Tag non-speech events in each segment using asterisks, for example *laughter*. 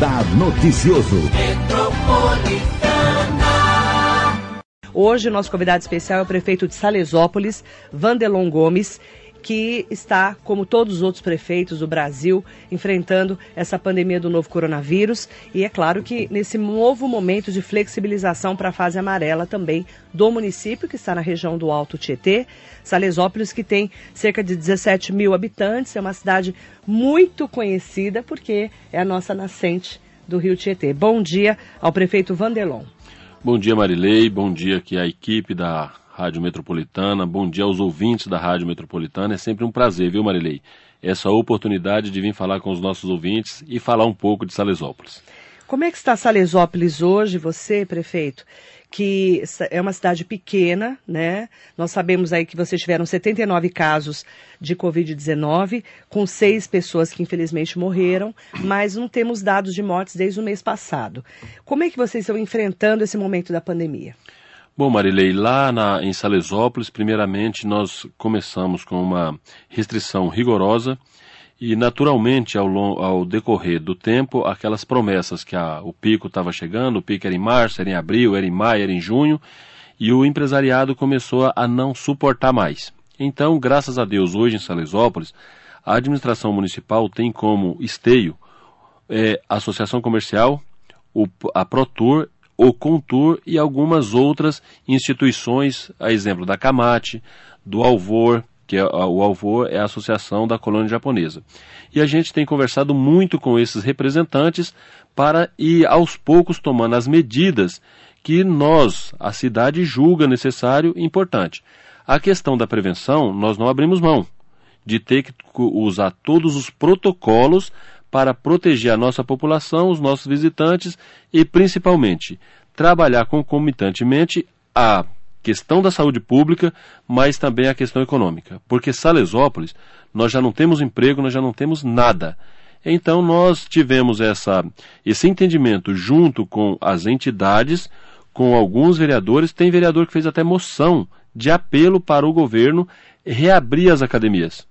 Radar Noticioso. Hoje, nosso convidado especial é o prefeito de Salesópolis, Vandelon Gomes, que está, como todos os outros prefeitos do Brasil, enfrentando essa pandemia do novo coronavírus. E é claro que nesse novo momento de flexibilização para a fase amarela também do município, que está na região do Alto Tietê, Salesópolis, que tem cerca de 17 mil habitantes, é uma cidade muito conhecida porque é a nossa nascente do Rio Tietê. Bom dia ao prefeito Vandelon. Bom dia, Marilei. Bom dia aqui à equipe da Rádio Metropolitana. Bom dia aos ouvintes da Rádio Metropolitana. É sempre um prazer, viu, Marilei? Essa oportunidade de vir falar com os nossos ouvintes e falar um pouco de Salesópolis. Como é que está Salesópolis hoje, você, prefeito? Que é uma cidade pequena, né? Nós sabemos aí que vocês tiveram 79 casos de Covid-19, com seis pessoas que infelizmente morreram, mas não temos dados de mortes desde o mês passado. Como é que vocês estão enfrentando esse momento da pandemia? Bom, Marilei, lá na, em Salesópolis, primeiramente nós começamos com uma restrição rigorosa e, naturalmente, ao, ao decorrer do tempo, aquelas promessas que a, o pico estava chegando, o pico era em março, era em abril, era em maio, era em junho, e o empresariado começou a, a não suportar mais. Então, graças a Deus, hoje em Salesópolis, a administração municipal tem como esteio é, a Associação Comercial, o, a ProTour o Contur e algumas outras instituições, a exemplo da Camate, do Alvor, que é, o Alvor é a Associação da Colônia Japonesa. E a gente tem conversado muito com esses representantes para ir aos poucos tomando as medidas que nós, a cidade, julga necessário e importante. A questão da prevenção, nós não abrimos mão de ter que usar todos os protocolos para proteger a nossa população, os nossos visitantes e, principalmente, trabalhar concomitantemente a questão da saúde pública, mas também a questão econômica. Porque Salesópolis, nós já não temos emprego, nós já não temos nada. Então nós tivemos essa, esse entendimento junto com as entidades, com alguns vereadores, tem vereador que fez até moção de apelo para o governo reabrir as academias.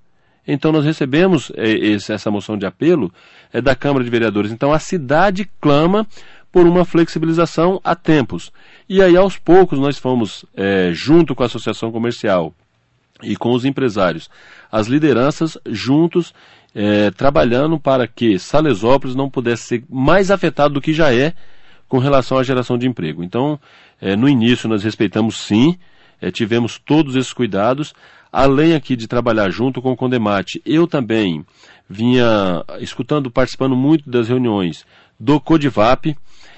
Então nós recebemos esse, essa moção de apelo é, da Câmara de Vereadores. Então a cidade clama por uma flexibilização a tempos. E aí aos poucos nós fomos, é, junto com a Associação Comercial e com os empresários, as lideranças juntos é, trabalhando para que Salesópolis não pudesse ser mais afetado do que já é com relação à geração de emprego. Então, é, no início nós respeitamos sim, tivemos todos esses cuidados. Além aqui de trabalhar junto com o Condemate, eu também vinha escutando, participando muito das reuniões do Codivap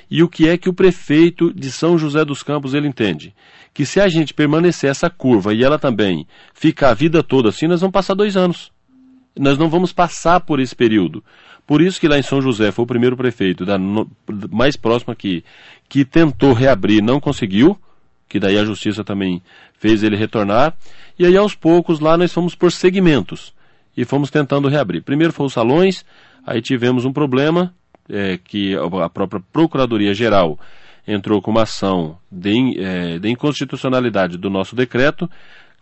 e o que é que o prefeito de São José dos Campos ele entende. Que se a gente permanecer essa curva e ela também ficar a vida toda assim, nós vamos passar dois anos. Nós não vamos passar por esse período. Por isso que lá em São José foi o primeiro prefeito, da, no, mais próximo aqui, que tentou reabrir, não conseguiu que daí a justiça também fez ele retornar. E aí aos poucos lá nós fomos por segmentos e fomos tentando reabrir. Primeiro foram os salões, aí tivemos um problema é, que a própria Procuradoria Geral entrou com uma ação de, é, de inconstitucionalidade do nosso decreto,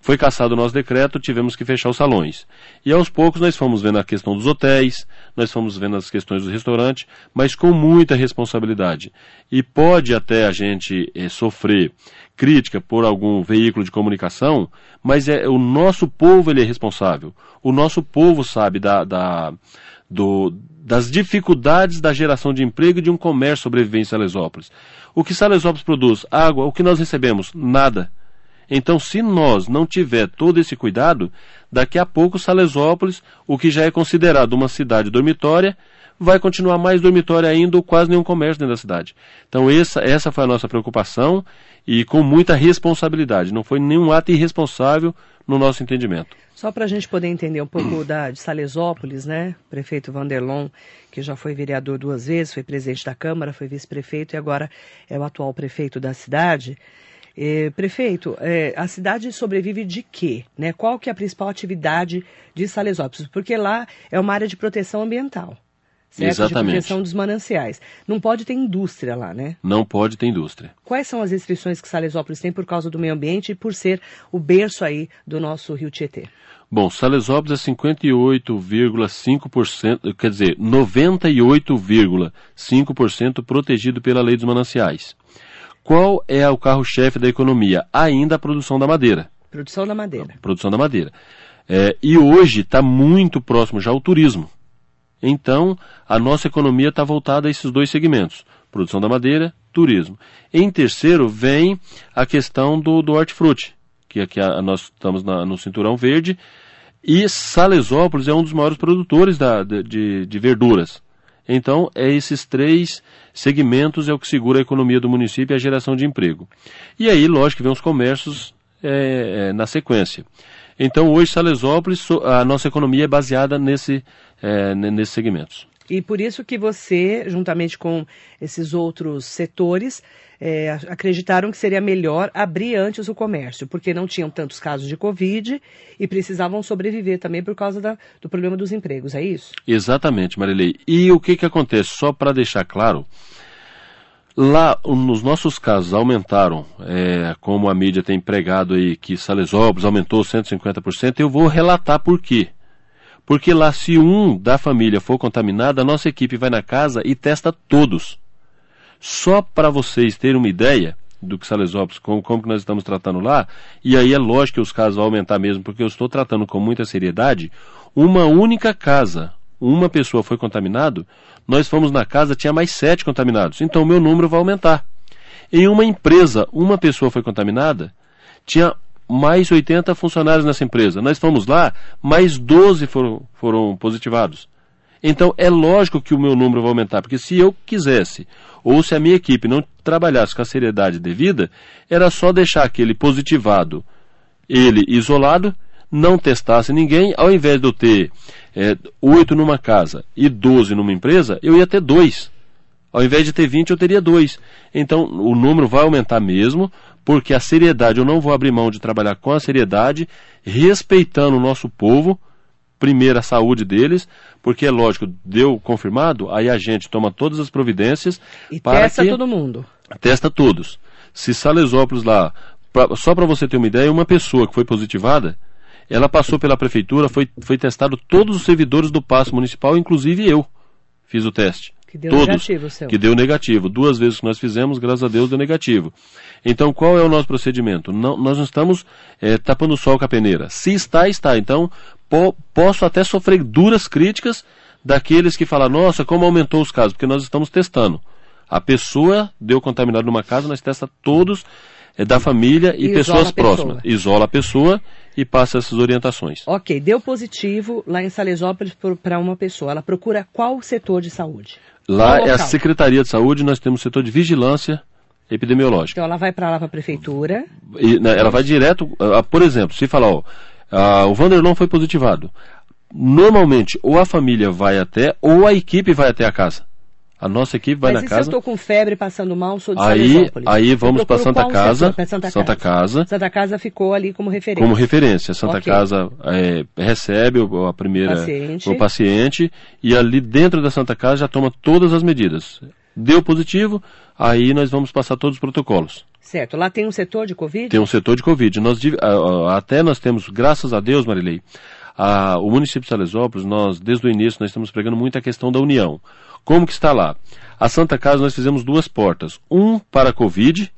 foi cassado o nosso decreto, tivemos que fechar os salões. E aos poucos nós fomos vendo a questão dos hotéis, nós fomos vendo as questões do restaurante, mas com muita responsabilidade. E pode até a gente é, sofrer crítica por algum veículo de comunicação, mas é o nosso povo ele é responsável. O nosso povo sabe da, da do, das dificuldades da geração de emprego e de um comércio sobrevivente em Salesópolis. O que Salesópolis produz? Água. O que nós recebemos? Nada. Então, se nós não tiver todo esse cuidado, daqui a pouco Salesópolis, o que já é considerado uma cidade dormitória, vai continuar mais dormitória ainda ou quase nenhum comércio dentro da cidade. Então, essa, essa foi a nossa preocupação e com muita responsabilidade. Não foi nenhum ato irresponsável no nosso entendimento. Só para a gente poder entender um pouco da, de Salesópolis, né? Prefeito Vanderlon, que já foi vereador duas vezes, foi presidente da Câmara, foi vice-prefeito e agora é o atual prefeito da cidade. É, prefeito, é, a cidade sobrevive de quê? Né? Qual que é a principal atividade de Salesópolis? Porque lá é uma área de proteção ambiental. certo? Exatamente. De proteção dos mananciais. Não pode ter indústria lá, né? Não pode ter indústria. Quais são as restrições que Salesópolis tem por causa do meio ambiente e por ser o berço aí do nosso Rio Tietê? Bom, Salesópolis é 58,5%, quer dizer, 98,5% protegido pela lei dos mananciais. Qual é o carro-chefe da economia? Ainda a produção da madeira. Produção da madeira. Produção da madeira. É, e hoje está muito próximo já ao turismo. Então, a nossa economia está voltada a esses dois segmentos: produção da madeira, turismo. Em terceiro, vem a questão do, do hortifruti, que aqui a, nós estamos na, no Cinturão Verde, e Salesópolis é um dos maiores produtores da, de, de verduras. Então, é esses três segmentos é o que segura a economia do município e a geração de emprego. E aí, lógico, vem os comércios é, é, na sequência. Então, hoje, Salesópolis, a nossa economia é baseada nesse, é, nesses segmentos. E por isso que você, juntamente com esses outros setores, é, acreditaram que seria melhor abrir antes o comércio, porque não tinham tantos casos de Covid e precisavam sobreviver também por causa da, do problema dos empregos, é isso? Exatamente, Marilei. E o que, que acontece? Só para deixar claro, lá nos nossos casos aumentaram, é, como a mídia tem pregado aí que Salesópolis aumentou 150%, eu vou relatar por quê. Porque lá, se um da família for contaminado, a nossa equipe vai na casa e testa todos. Só para vocês terem uma ideia do que Salesópolis, como, como que nós estamos tratando lá, e aí é lógico que os casos vão aumentar mesmo, porque eu estou tratando com muita seriedade, uma única casa, uma pessoa foi contaminado, nós fomos na casa, tinha mais sete contaminados, então o meu número vai aumentar. Em uma empresa, uma pessoa foi contaminada, tinha mais 80 funcionários nessa empresa. Nós fomos lá, mais 12 foram, foram positivados. Então é lógico que o meu número vai aumentar, porque se eu quisesse, ou se a minha equipe não trabalhasse com a seriedade devida, era só deixar aquele positivado, ele isolado, não testasse ninguém, ao invés de eu ter é, 8 numa casa e 12 numa empresa, eu ia ter dois. Ao invés de ter 20, eu teria dois. Então, o número vai aumentar mesmo, porque a seriedade, eu não vou abrir mão de trabalhar com a seriedade, respeitando o nosso povo, primeiro a saúde deles, porque é lógico, deu confirmado, aí a gente toma todas as providências e para testa que... todo mundo. Testa todos. Se Salesópolis lá, pra... só para você ter uma ideia, uma pessoa que foi positivada, ela passou pela prefeitura, foi, foi testado todos os servidores do passo municipal, inclusive eu fiz o teste. Que deu Todos, negativo, seu. Que deu negativo. Duas vezes que nós fizemos, graças a Deus, deu negativo. Então, qual é o nosso procedimento? Não, nós não estamos é, tapando o sol com a peneira. Se está, está. Então, po, posso até sofrer duras críticas daqueles que falam, nossa, como aumentou os casos, porque nós estamos testando. A pessoa deu contaminado numa casa, nós testa todos é, da família e, E pessoas pessoa. próximas. Isola a pessoa e passa essas orientações. Ok, deu positivo lá em Salesópolis para uma pessoa. Ela procura qual setor de saúde? Lá Qual é a? Secretaria de Saúde, nós temos o setor de vigilância epidemiológica. Então ela vai para lá para a prefeitura. E, né, ela vai direto, ah, por exemplo, se falar, ó, ah, o Vanderlon foi positivado. Normalmente, ou a família vai até, ou a equipe vai até a casa. A nossa equipe vai Mas na e se casa. eu estou com febre, passando mal, sou de Aí, Salesópolis? aí vamos para Santa qual Casa, Santa, Santa Casa, Santa Casa ficou ali como referência. como referência. Santa Ok. Casa é, recebe o- a primeira Paciente. o paciente e ali dentro da Santa Casa já toma todas as medidas. Deu positivo, aí nós vamos passar todos os protocolos. Certo. Lá tem um setor de Covid? Tem um setor de Covid. Nós, até nós temos, graças a Deus, Marilei, o município de Salesópolis, nós, desde o início, nós estamos pregando muito a questão da união. Como que está lá? A Santa Casa nós fizemos duas portas. Um para a Covid,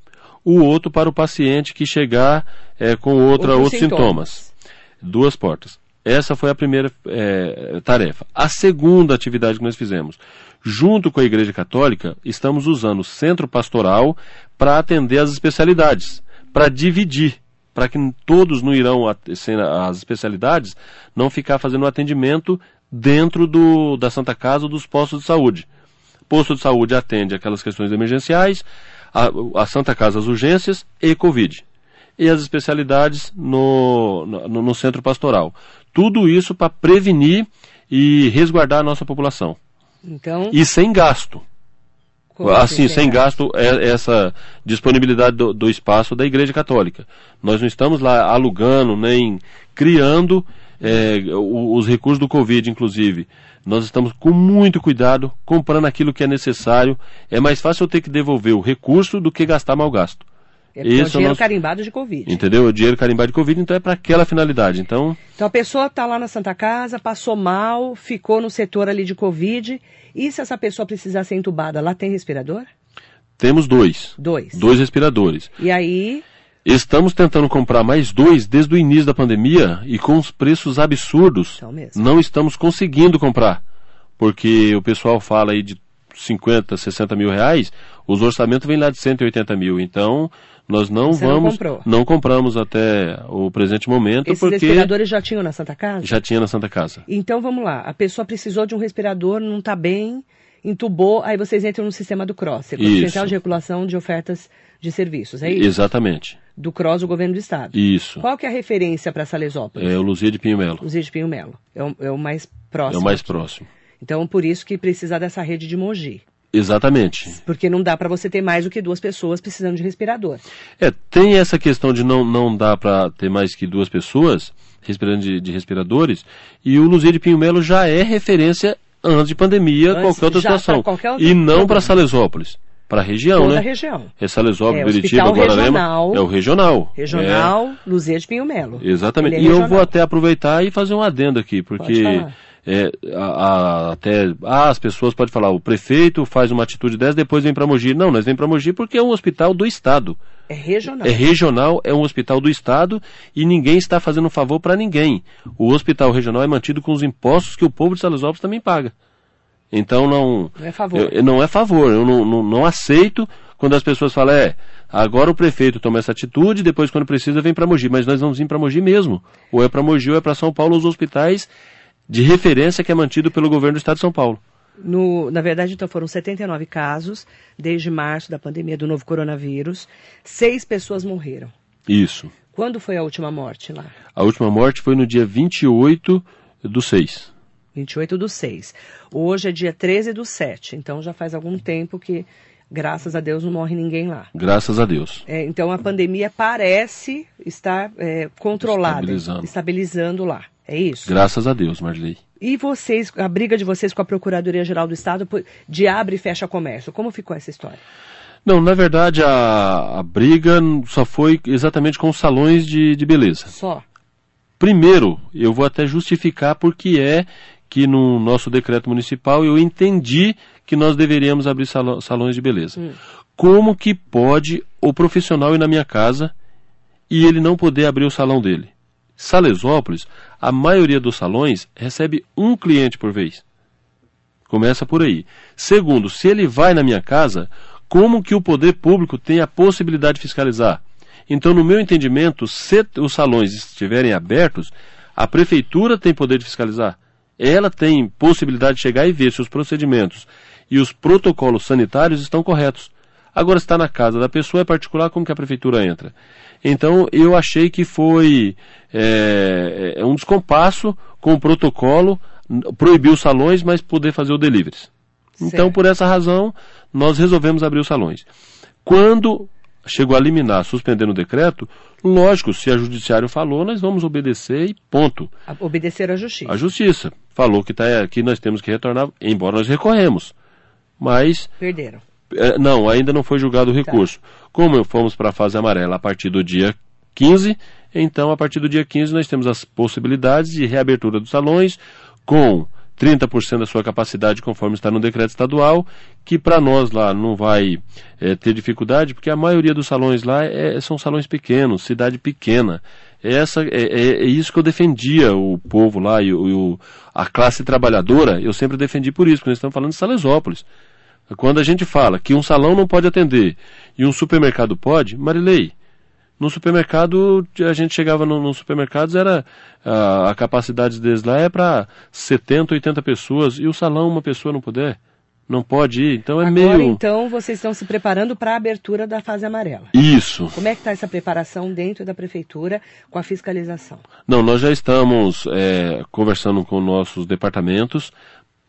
o outro para o paciente que chegar eh, com outra, Outros outros sintomas. Duas portas. Essa foi a primeira eh, tarefa. A segunda atividade que nós fizemos, junto com a Igreja Católica, estamos usando o centro pastoral para atender as especialidades, para dividir, para que todos não irão as especialidades, não ficar fazendo atendimento dentro do, da Santa Casa ou dos postos de saúde. Posto de saúde atende aquelas questões emergenciais, a, a Santa Casa as urgências e Covid e as especialidades no, no, no centro pastoral. Tudo isso para prevenir e resguardar a nossa população. Então, E sem gasto. Assim, assim, sem gasto, é essa disponibilidade do, do espaço da Igreja Católica. Nós não estamos lá alugando nem criando é, os recursos do Covid, inclusive. Nós estamos com muito cuidado, comprando aquilo que é necessário. É mais fácil eu ter que devolver o recurso do que gastar mal gasto. É, Esse é o dinheiro é nosso... carimbado de Covid. Entendeu? O dinheiro carimbado de Covid, então é para aquela finalidade. Então... então a pessoa está lá na Santa Casa, passou mal, ficou no setor ali de Covid. E se essa pessoa precisar ser entubada, lá tem respirador? Temos dois. Dois. Dois respiradores. E aí, Estamos tentando comprar mais dois desde o início da pandemia e com os preços absurdos. Não estamos conseguindo comprar. Porque o pessoal fala aí de 50, 60 mil reais, os orçamentos vêm lá de 180 mil. Então, nós não Você vamos. Não, não, compramos até o presente momento. Esses porque respiradores já tinham na Santa Casa? Já tinha na Santa Casa. Então vamos lá. A pessoa precisou de um respirador, não está bem, entubou, aí vocês entram no sistema do CROSS, Central de Regulação de Ofertas de Serviços, é isso? Exatamente do CROSS do Governo do Estado. Isso. Qual que é a referência para Salesópolis? É o Luzia de Pinho Melo. Luzia de Pinho Melo. É o, é o mais próximo. É o mais aqui. próximo. Então, por isso que precisa dessa rede de Mogi. Exatamente. Porque não dá para você ter mais do que duas pessoas precisando de respirador. É, tem essa questão de não, não dá para ter mais que duas pessoas respirando de, de respiradores, e o Luzia de Pinho Melo já é referência antes de pandemia, antes, qualquer outra situação. Qualquer outra e não para Salesópolis para a região, Toda né? a região. É Salesópolis, é, Beritiba, Guararema. É o regional. Regional, é. Luzia de Pinho Melo. Exatamente. É e regional. eu vou até aproveitar e fazer um adendo aqui, porque é, a, a, até ah, as pessoas podem falar, o prefeito faz uma atitude dessa, depois vem para Mogi. Não, nós vem para Mogi porque é um hospital do Estado. É regional. É regional, é um hospital do Estado e ninguém está fazendo um favor para ninguém. O hospital regional é mantido com os impostos que o povo de Salesópolis também paga. Então não. Não é favor. Eu, não é favor. Eu não, não, não, aceito quando as pessoas falam, é, agora o prefeito toma essa atitude, depois quando precisa vem para Mogi. Mas nós vamos vir para Mogi mesmo. Ou é para Mogi ou é para São Paulo, os hospitais de referência que é mantido pelo governo do estado de São Paulo. No, na verdade, então foram 79 casos desde março da pandemia do novo coronavírus. Seis pessoas morreram. Isso. Quando foi a última morte lá? A última morte foi no dia 28 do 6. 28 do 6. Hoje é dia 13 do 7, então já faz algum tempo que, graças a Deus, não morre ninguém lá. Graças a Deus. É, então a pandemia parece estar é, controlada, estabilizando. estabilizando lá. É isso? Graças a Deus, Marley. E vocês, a briga de vocês com a Procuradoria-Geral do Estado de abre e fecha comércio, como ficou essa história? Não, na verdade a, a briga só foi exatamente com os salões de, de beleza. Só? Primeiro, eu vou até justificar porque é que no nosso decreto municipal eu entendi que nós deveríamos abrir salões de beleza. Hum. Como que pode o profissional ir na minha casa e ele não poder abrir o salão dele? Salesópolis, a maioria dos salões recebe um cliente por vez. Começa por aí. Segundo, se ele vai na minha casa, como que o poder público tem a possibilidade de fiscalizar? Então, no meu entendimento, se os salões estiverem abertos, a prefeitura tem poder de fiscalizar ela tem possibilidade de chegar e ver se os procedimentos e os protocolos sanitários estão corretos. Agora está na casa da pessoa, é particular, como que a prefeitura entra? Então eu achei que foi é, é um descompasso com o protocolo, proibir os salões, mas poder fazer o delivery. Então, por essa razão, nós resolvemos abrir os salões. Quando chegou a liminar, suspendendo o decreto, lógico, se a judiciário falou, nós vamos obedecer e ponto. Obedecer à justiça. A justiça falou que, tá, que nós temos que retornar, embora nós recorremos. Mas. Perderam. É, não, ainda não foi julgado o tá. recurso. Tá. Como fomos para a fase amarela a partir do dia 15, então a partir do dia 15 nós temos as possibilidades de reabertura dos salões com 30% da sua capacidade, conforme está no decreto estadual, que para nós lá não vai é, ter dificuldade, porque a maioria dos salões lá é, são salões pequenos, cidade pequena. Essa, é, é, é, isso que eu defendia o povo lá e, o, a classe trabalhadora, eu sempre defendi por isso, porque nós estamos falando de Salesópolis. Quando a gente fala que um salão não pode atender e um supermercado pode, Marilei, no supermercado, a gente chegava nos no supermercados, era a, a, capacidade deles lá é para 70, 80 pessoas, e o salão uma pessoa não puder. Não pode ir, então é Agora, meio... Agora, então, vocês estão se preparando para a abertura da fase amarela. Isso. Como é que está essa preparação dentro da prefeitura com a fiscalização? Não, nós já estamos é, conversando com nossos departamentos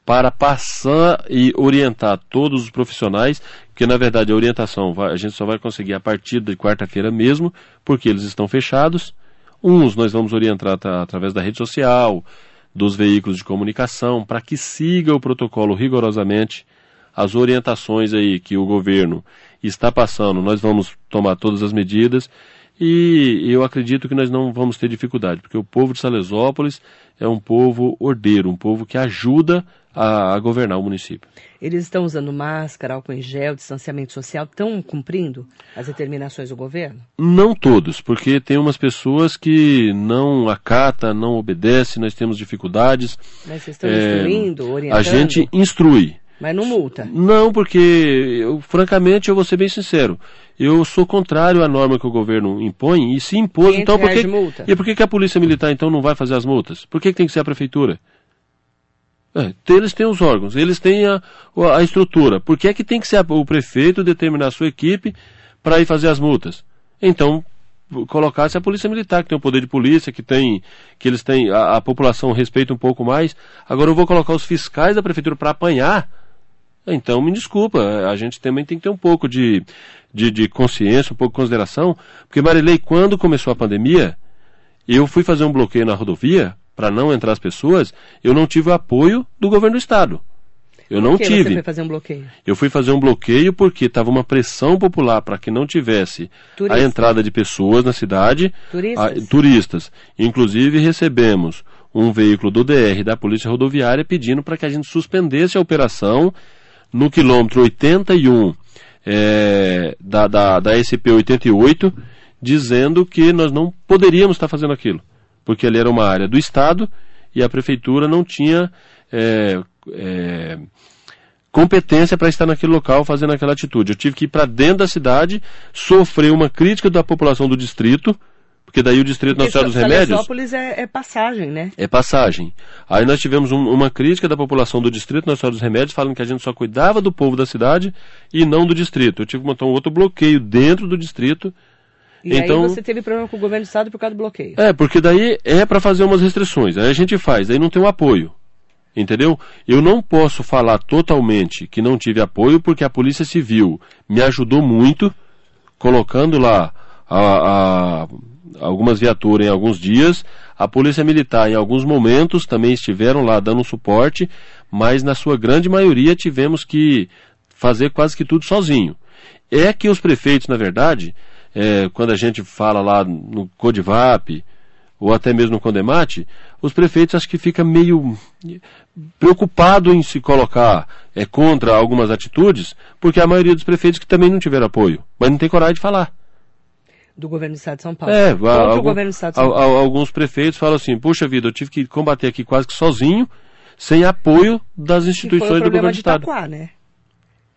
para passar e orientar todos os profissionais, porque na verdade a orientação a gente só vai conseguir a partir de quarta-feira mesmo, porque eles estão fechados. Uns nós vamos orientar através da rede social, dos veículos de comunicação, para que siga o protocolo rigorosamente, as orientações aí que o governo está passando, nós vamos tomar todas as medidas e eu acredito que nós não vamos ter dificuldade, porque o povo de Salesópolis é um povo ordeiro, um povo que ajuda a, a, governar o município. Eles estão usando máscara, álcool em gel, distanciamento social, estão cumprindo as determinações do governo? Não todos, porque tem umas pessoas que não acata, não obedece, nós temos dificuldades. Mas vocês estão é, instruindo, orientando? A gente instrui. Mas não multa? Não, porque, eu, francamente, eu vou ser bem sincero. Eu sou contrário à norma que o governo impõe, e se impôs, então por que, e por que, que a polícia militar então não vai fazer as multas? Por que, que tem que ser a prefeitura? É, eles têm os órgãos, eles têm a, a estrutura. Por que é que tem que ser o prefeito determinar a sua equipe para ir fazer as multas? Então, colocasse a polícia militar, que tem o poder de polícia, que tem, que eles têm, a, a população respeita um pouco mais. Agora eu vou colocar os fiscais da prefeitura para apanhar. Então, me desculpa, a gente também tem que ter um pouco de, de, de consciência, um pouco de consideração, porque Marilei, quando começou a pandemia, eu fui fazer um bloqueio na rodovia, para não entrar as pessoas, eu não tive o apoio do governo do estado. Eu Por não que tive. Você foi fazer um bloqueio? Eu fui fazer um bloqueio porque estava uma pressão popular para que não tivesse Turista. a entrada de pessoas na cidade. Turistas. A, turistas. Inclusive recebemos um veículo do DR da Polícia Rodoviária pedindo para que a gente suspendesse a operação no quilômetro 81 é, da, da, da SP 88, dizendo que nós não poderíamos estar fazendo aquilo porque ali era uma área do Estado e a prefeitura não tinha é, é, competência para estar naquele local fazendo aquela atitude. Eu tive que ir para dentro da cidade, sofrer uma crítica da população do distrito, porque daí o distrito Senhora dos Remédios. É, é passagem, né? É passagem. Aí nós tivemos um, uma crítica da população do distrito Senhora dos Remédios, falando que a gente só cuidava do povo da cidade e não do distrito. Eu tive que montar um outro bloqueio dentro do distrito e então, aí você teve problema com o governo do estado por causa do bloqueio. É, porque daí é para fazer umas restrições. Aí a gente faz, aí não tem um apoio. Entendeu? Eu não posso falar totalmente que não tive apoio porque a Polícia Civil me ajudou muito, colocando lá a, a, algumas viaturas em alguns dias. A Polícia Militar, em alguns momentos, também estiveram lá dando suporte, mas na sua grande maioria tivemos que fazer quase que tudo sozinho. É que os prefeitos, na verdade, é, quando a gente fala lá no Codivap, ou até mesmo no Condemate, os prefeitos acho que fica meio preocupado em se colocar é, contra algumas atitudes, porque a maioria dos prefeitos que também não tiveram apoio, mas não tem coragem de falar. Do governo do Estado de São Paulo. É, algum, o governo do Estado de São Paulo. alguns prefeitos falam assim, puxa vida, eu tive que combater aqui quase que sozinho, sem apoio das instituições do governo do Estado. Itaquá, né?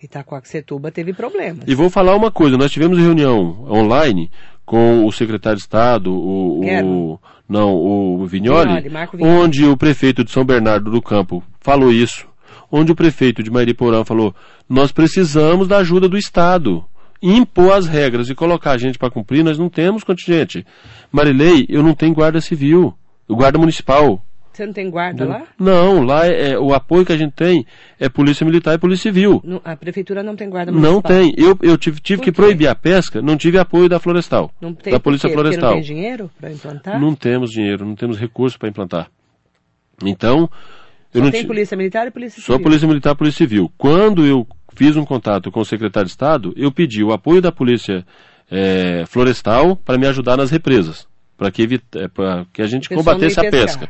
Itacoaxetuba teve problemas. E vou falar uma coisa, nós tivemos reunião online com o secretário de Estado, o, o não, o Vignoli, Vignoli, onde o prefeito de São Bernardo do Campo falou isso, onde o prefeito de Mairiporã falou: "Nós precisamos da ajuda do Estado" impor as regras e colocar a gente para cumprir, nós não temos contingente. Marilei, eu não tenho guarda civil, o guarda municipal. Você não tem guarda lá? Não, lá é, é, o apoio que a gente tem é polícia militar e polícia civil. Não, a prefeitura não tem guarda municipal? Não tem. Eu, eu tive, tive que proibir a pesca, não tive apoio da florestal. Não tem da polícia porque, florestal. Porque não tem dinheiro para implantar? Não temos dinheiro, não temos recursos para implantar. Então, eu Só não tem polícia militar e polícia civil? Só polícia militar e polícia civil. Quando eu fiz um contato com o secretário de Estado, eu pedi o apoio da polícia é, florestal para me ajudar nas represas, para que, é, que a gente combatesse a pesca.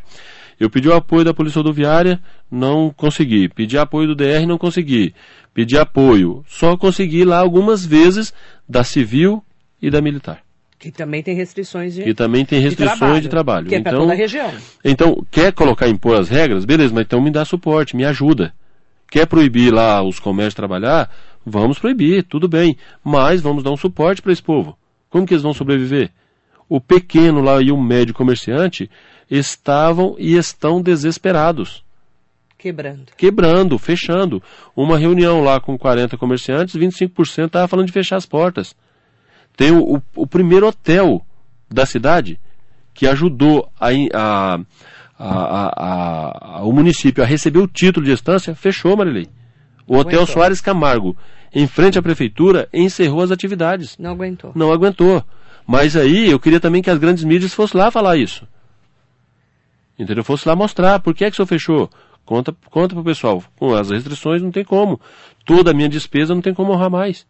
Eu pedi o apoio da Polícia Rodoviária, não consegui. Pedi apoio do DR, não consegui. Pedi apoio, só consegui lá algumas vezes da Civil e da Militar. Que também tem restrições de Que também tem restrições de trabalho. De trabalho. Que é então, toda a região. Então, quer colocar, impor as regras? Beleza, mas então me dá suporte, me ajuda. Quer proibir lá os comércios trabalhar? Vamos proibir, tudo bem. Mas vamos dar um suporte para esse povo. Como que eles vão sobreviver? O pequeno lá e o médio comerciante estavam e estão desesperados. Quebrando. Quebrando, fechando. Uma reunião lá com 40 comerciantes, 25% estava falando de fechar as portas. Tem o, o, o, primeiro hotel da cidade que ajudou a, a, a, o município a receber o título de estância, fechou, Marilei. O Hotel aguentou. Soares Camargo, em frente à prefeitura, encerrou as atividades. Não aguentou. Não aguentou. Mas aí eu queria também que as grandes mídias fossem lá falar isso. Entendeu? Fosse lá mostrar por que é que o senhor fechou. Conta, conta pro pessoal. Com as restrições não tem como. Toda a minha despesa não tem como honrar mais.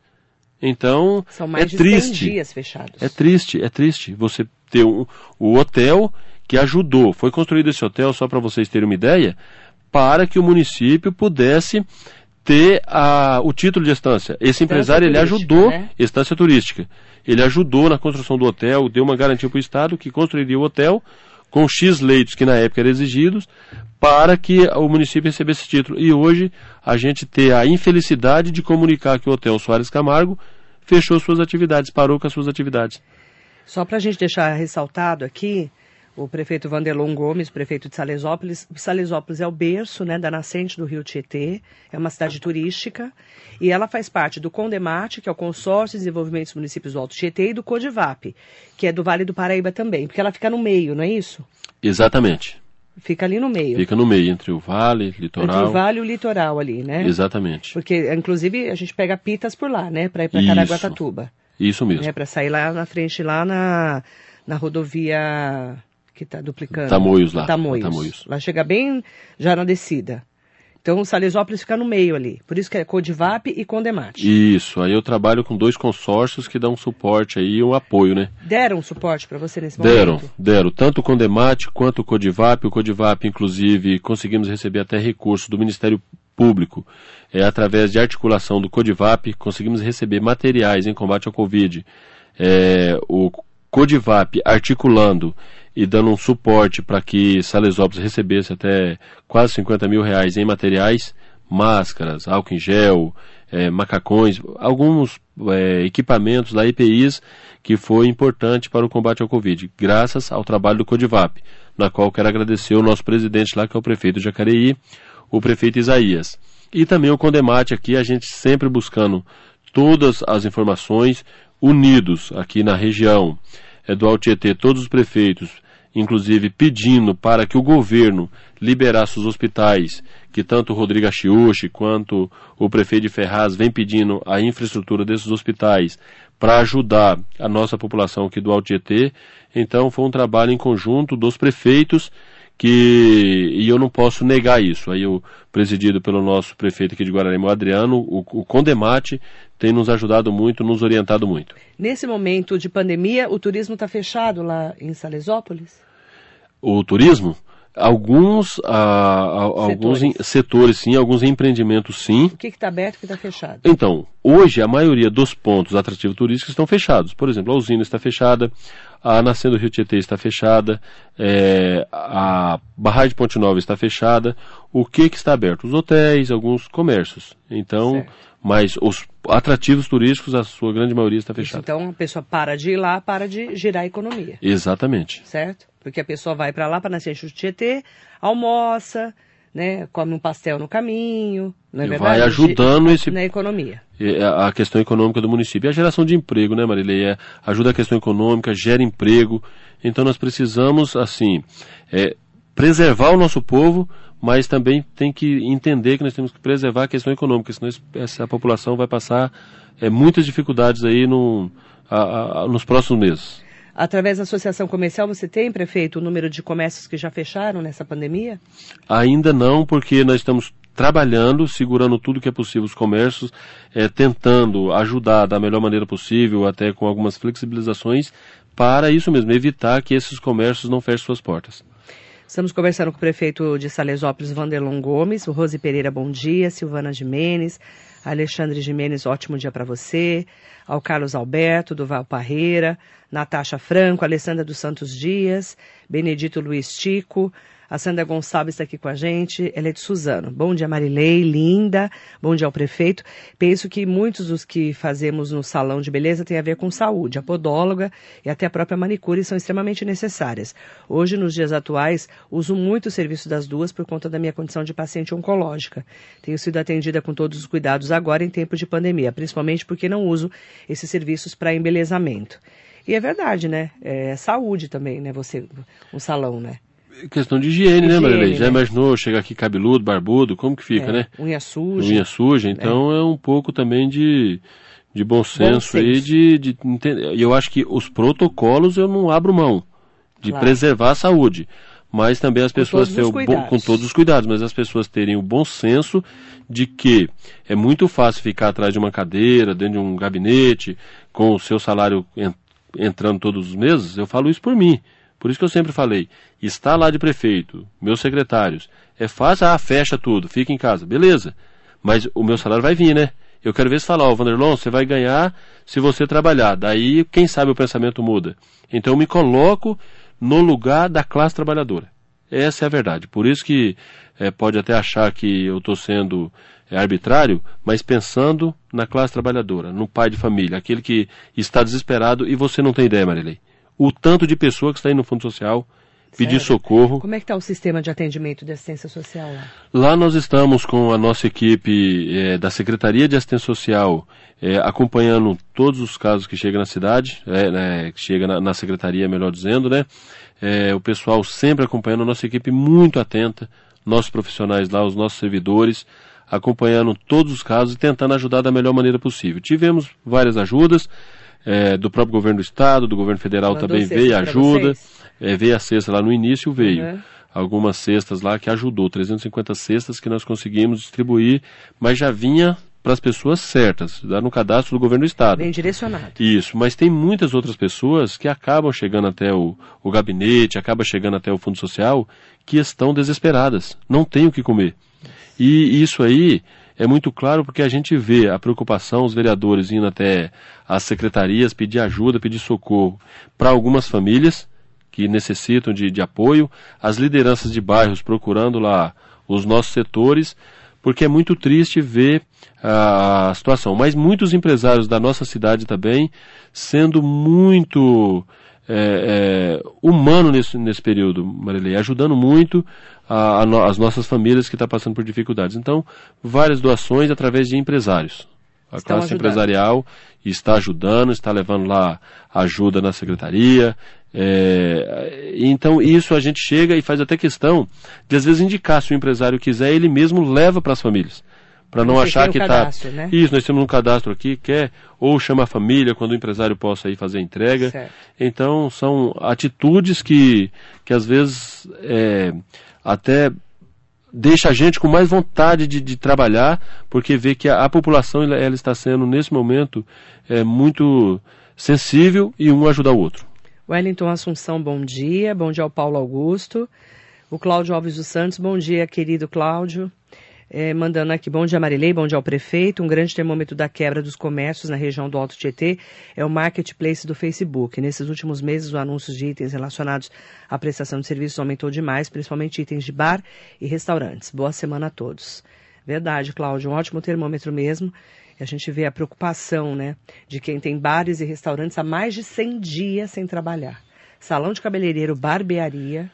Então, São mais é de triste. 100 dias fechados. É triste, é triste. Você ter um, o hotel que ajudou. Foi construído esse hotel, só para vocês terem uma ideia, para que o município pudesse ter a, o título de estância. Esse empresário, ele ajudou, né? estância turística. Ele ajudou na construção do hotel, deu uma garantia para o Estado que construiria o hotel com X leitos que na época eram exigidos, para que o município recebesse esse título. E hoje a gente ter a infelicidade de comunicar que o Hotel Soares Camargo fechou suas atividades, parou com as suas atividades. Só para a gente deixar ressaltado aqui, o prefeito Vanderlon Gomes, prefeito de Salesópolis, Salesópolis é o berço né, da nascente do rio Tietê, é uma cidade turística, e ela faz parte do Condemate, que é o Consórcio de Desenvolvimento dos Municípios do Alto Tietê, e do Codivap, que é do Vale do Paraíba também, porque ela fica no meio, não é isso? Exatamente. Fica ali no meio. Fica no meio, entre o vale, litoral. Entre o vale e o litoral ali, né? Exatamente. Porque, inclusive, a gente pega pitas por lá, né? Para ir para. Caraguatatuba. Isso mesmo. Né, para sair lá na frente, lá na, na rodovia que está duplicando. Tamoios lá. Tamoios. Tamoios. Lá chega bem já na descida. Então, Salesópolis fica no meio ali. Por isso que é Codivap e Condemate. Isso, aí eu trabalho com dois consórcios que dão suporte aí, um apoio, né? Deram suporte para você nesse Deram, momento? deram. Tanto o Condemate quanto o Codivap. O Codivap, inclusive, conseguimos receber até recursos do Ministério Público. É, através de articulação do Codivap, conseguimos receber materiais em combate ao Covid. É, o Codivap articulando e dando um suporte para que Salesópolis recebesse até quase 50 mil reais em materiais, máscaras, álcool em gel, é, macacões, alguns é, equipamentos da EPIs que foi importante para o combate ao Covid, graças ao trabalho do Codivap, na qual quero agradecer o nosso presidente lá, que é o prefeito de Jacareí, o prefeito Isaías. E também o Condemate aqui, a gente sempre buscando todas as informações, unidos aqui na região é, do Altietê, todos os prefeitos, inclusive pedindo para que o governo liberasse os hospitais, que tanto o Rodrigo Achiuchi quanto o prefeito de Ferraz vem pedindo a infraestrutura desses hospitais para ajudar a nossa população aqui do Altietê. Então foi um trabalho em conjunto dos prefeitos que e eu não posso negar isso. Aí o presidido pelo nosso prefeito aqui de Guararema, o Adriano, o, o Condemate tem nos ajudado muito, nos orientado muito. Nesse momento de pandemia, o turismo está fechado lá em Salesópolis? O turismo, alguns, ah, ah, alguns em- setores sim, alguns empreendimentos sim. O que está aberto e o que está fechado? Então, hoje a maioria dos pontos atrativos turísticos estão fechados. Por exemplo, a usina está fechada, a Nascendo Rio Tietê está fechada, é, a barragem de Ponte Nova está fechada. O que, que está aberto? Os hotéis, alguns comércios. Então, Certo. Mas os atrativos turísticos, a sua grande maioria está Isso, fechada. então a pessoa para de ir lá, para de girar a economia, Exatamente. certo? Porque a pessoa vai para lá, para nascer do Tietê, almoça, né, come um pastel no caminho, não é E vai ajudando esse- Na economia. É a questão econômica do município. E a geração de emprego, né, Marilei? É, ajuda a questão econômica, gera emprego. Então nós precisamos, assim, é, preservar o nosso povo, mas também tem que entender que nós temos que preservar a questão econômica, senão essa população vai passar é, muitas dificuldades aí no, a- a- nos próximos meses. Através da associação comercial, você tem, prefeito, o número de comércios que já fecharam nessa pandemia? Ainda não, porque nós estamos trabalhando, segurando tudo que é possível os comércios, eh, tentando ajudar da melhor maneira possível, até com algumas flexibilizações, para isso mesmo, evitar que esses comércios não fechem suas portas. Estamos conversando com o prefeito de Salesópolis, Vanderlon Gomes, o Rose Pereira, bom dia, Silvana Jimenez, Alexandre Jimenez, ótimo dia para você, ao Carlos Alberto, do Val Parreira, Natasha Franco, Alessandra dos Santos Dias, Benedito Luiz Tico, a Sandra Gonçalves está aqui com a gente, ela é de Suzano. Bom dia, Marilei, linda. Bom dia ao prefeito. Penso que muitos dos que fazemos no salão de beleza têm a ver com saúde. A podóloga e até a própria manicure são extremamente necessárias. Hoje, nos dias atuais, uso muito o serviço das duas por conta da minha condição de paciente oncológica. Tenho sido atendida com todos os cuidados agora em tempo de pandemia, principalmente porque não uso esses serviços para embelezamento. E é verdade, né? É saúde também, né? Você, um salão, né? Questão de higiene, né, Higiene, Marilei? Já né? imaginou chegar aqui cabeludo, barbudo, como que fica, É, né? Unha suja. Unha suja, então é. um pouco também de, De bom senso, e de, de entender. Eu acho que os protocolos eu não abro mão de claro. preservar a saúde mas também as pessoas terem com todos os cuidados, mas as pessoas terem o bom senso de que é muito fácil ficar atrás de uma cadeira, dentro de um gabinete, com o seu salário entrando todos os meses. Eu falo isso por mim. Por isso que eu sempre falei, está lá de prefeito, meus secretários, é fácil, ah, fecha tudo, fica em casa, beleza. Mas o meu salário vai vir, né? Eu quero ver se falar, ó, oh, Vanderlon, você vai ganhar se você trabalhar. Daí, quem sabe o pensamento muda. Então eu me coloco no lugar da classe trabalhadora. Essa é a verdade. Por isso que é, pode até achar que eu estou sendo é, arbitrário, mas pensando na classe trabalhadora, no pai de família, aquele que está desesperado e você não tem ideia, Marilei. O tanto de pessoa que está aí no Fundo Social pedir Sério? socorro. Como é que está o sistema de atendimento de assistência social lá? Lá nós estamos com a nossa equipe é, da Secretaria de Assistência Social é, acompanhando todos os casos que chegam na cidade, é, né, que chega na, na, secretaria, melhor dizendo, né? É, o pessoal sempre acompanhando, a nossa equipe muito atenta, nossos profissionais lá, os nossos servidores, acompanhando todos os casos e tentando ajudar da melhor maneira possível. Tivemos várias ajudas, é, do próprio governo do estado, do governo federal Mandou também veio ajuda, é, veio a cesta lá no início, veio. Uhum. Algumas cestas lá que ajudou, 350 cestas que nós conseguimos distribuir, mas já vinha para as pessoas certas, dá no cadastro do governo do estado. Bem direcionado. Isso, mas tem muitas outras pessoas que acabam chegando até o, o gabinete, acabam chegando até o fundo social, que estão desesperadas, não têm o que comer. E isso aí é muito claro porque a gente vê a preocupação, os vereadores indo até as secretarias pedir ajuda, pedir socorro para algumas famílias que necessitam de, de apoio, as lideranças de bairros procurando lá os nossos setores, porque é muito triste ver a, situação. Mas muitos empresários da nossa cidade também sendo muito é, é, humano nesse, nesse período, Marilei, ajudando muito a, a, as nossas famílias que estão tá passando por dificuldades. Então, várias doações através de empresários. A Estão classe ajudando. empresarial está ajudando, está levando lá ajuda na secretaria, é, então isso a gente chega e faz até questão de às vezes indicar se o empresário quiser, ele mesmo leva para as famílias. Para não achar que está. Né? Isso, nós temos um cadastro aqui, quer, ou chama a família quando o empresário possa ir fazer a entrega. Certo. Então são atitudes que, que às vezes é, até deixa a gente com mais vontade de, de trabalhar, porque vê que a, a população ela, ela, está sendo, nesse momento, é, muito sensível e um ajuda o outro. Wellington Assunção, bom dia. Bom dia ao Paulo Augusto. O Cláudio Alves dos Santos, bom dia, querido Cláudio. É, mandando aqui, bom dia Marilei, bom dia ao prefeito. Um grande termômetro da quebra dos comércios na região do Alto Tietê é o marketplace do Facebook. Nesses últimos meses, o anúncio de itens relacionados à prestação de serviços aumentou demais, principalmente itens de bar e restaurantes. Boa semana a todos. Verdade, Cláudio, um ótimo termômetro mesmo. A gente vê a preocupação, né, de quem tem bares e restaurantes há mais de 100 dias sem trabalhar. Salão de cabeleireiro, barbearia,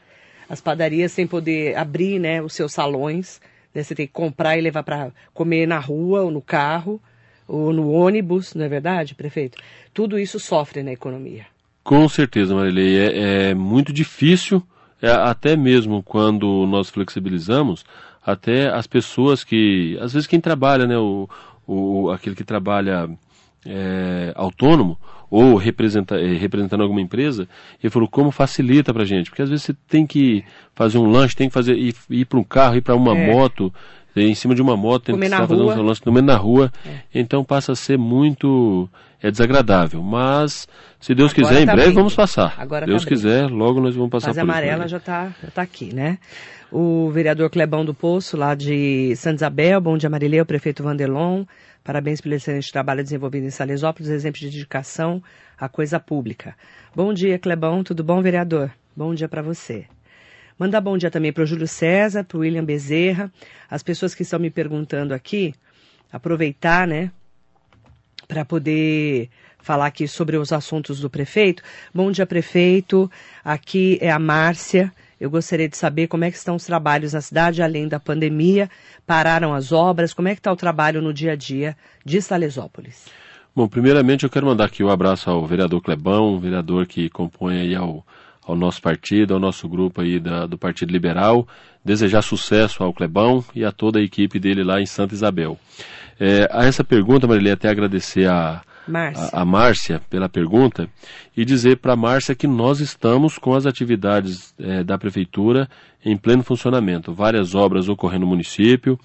as padarias sem poder abrir, né, os seus salões. Né, você tem que comprar e levar para comer na rua ou no carro ou no ônibus, não é verdade, prefeito? Tudo isso sofre na economia. Com certeza, Marilei. É, é muito difícil, é, até mesmo quando nós flexibilizamos, até as pessoas que, às vezes quem trabalha, né, o, o, aquele que trabalha é, autônomo ou representa, é, representando alguma empresa, ele falou como facilita para gente, porque às vezes você tem que fazer um lanche, tem que fazer ir, ir para um carro, ir para uma é. moto, em cima de uma moto, tem que estar fazendo um lanche, comer na rua, é. então passa a ser muito é desagradável, mas se Deus Agora quiser, tá em breve vamos passar. Agora Deus tá quiser, logo nós vamos passar Mas a amarela já está tá aqui, né? o vereador Clebão do Poço, lá de Santa Isabel, bom dia Marileu, prefeito Vandelon, parabéns pelo excelente trabalho desenvolvido em Salesópolis, exemplo de dedicação à coisa pública. Bom dia, Clebão, tudo bom, vereador? Bom dia para você. Mandar bom dia também para o Júlio César, para o William Bezerra, as pessoas que estão me perguntando aqui, aproveitar, né, para poder falar aqui sobre os assuntos do prefeito. Bom dia, prefeito. Aqui é a Márcia. Eu gostaria de saber como é que estão os trabalhos na cidade, além da pandemia, pararam as obras, como é que está o trabalho no dia a dia de Salesópolis? Bom, primeiramente eu quero mandar aqui um abraço ao vereador Clebão, vereador que compõe aí ao, ao nosso partido, ao nosso grupo aí da, do Partido Liberal, desejar sucesso ao Clebão e a toda a equipe dele lá em Santa Isabel. É, a essa pergunta, Marília, até agradecer a, Márcia. A, a Márcia pela pergunta e dizer para a Márcia que nós estamos com as atividades é, da prefeitura em pleno funcionamento. Várias obras ocorrendo no município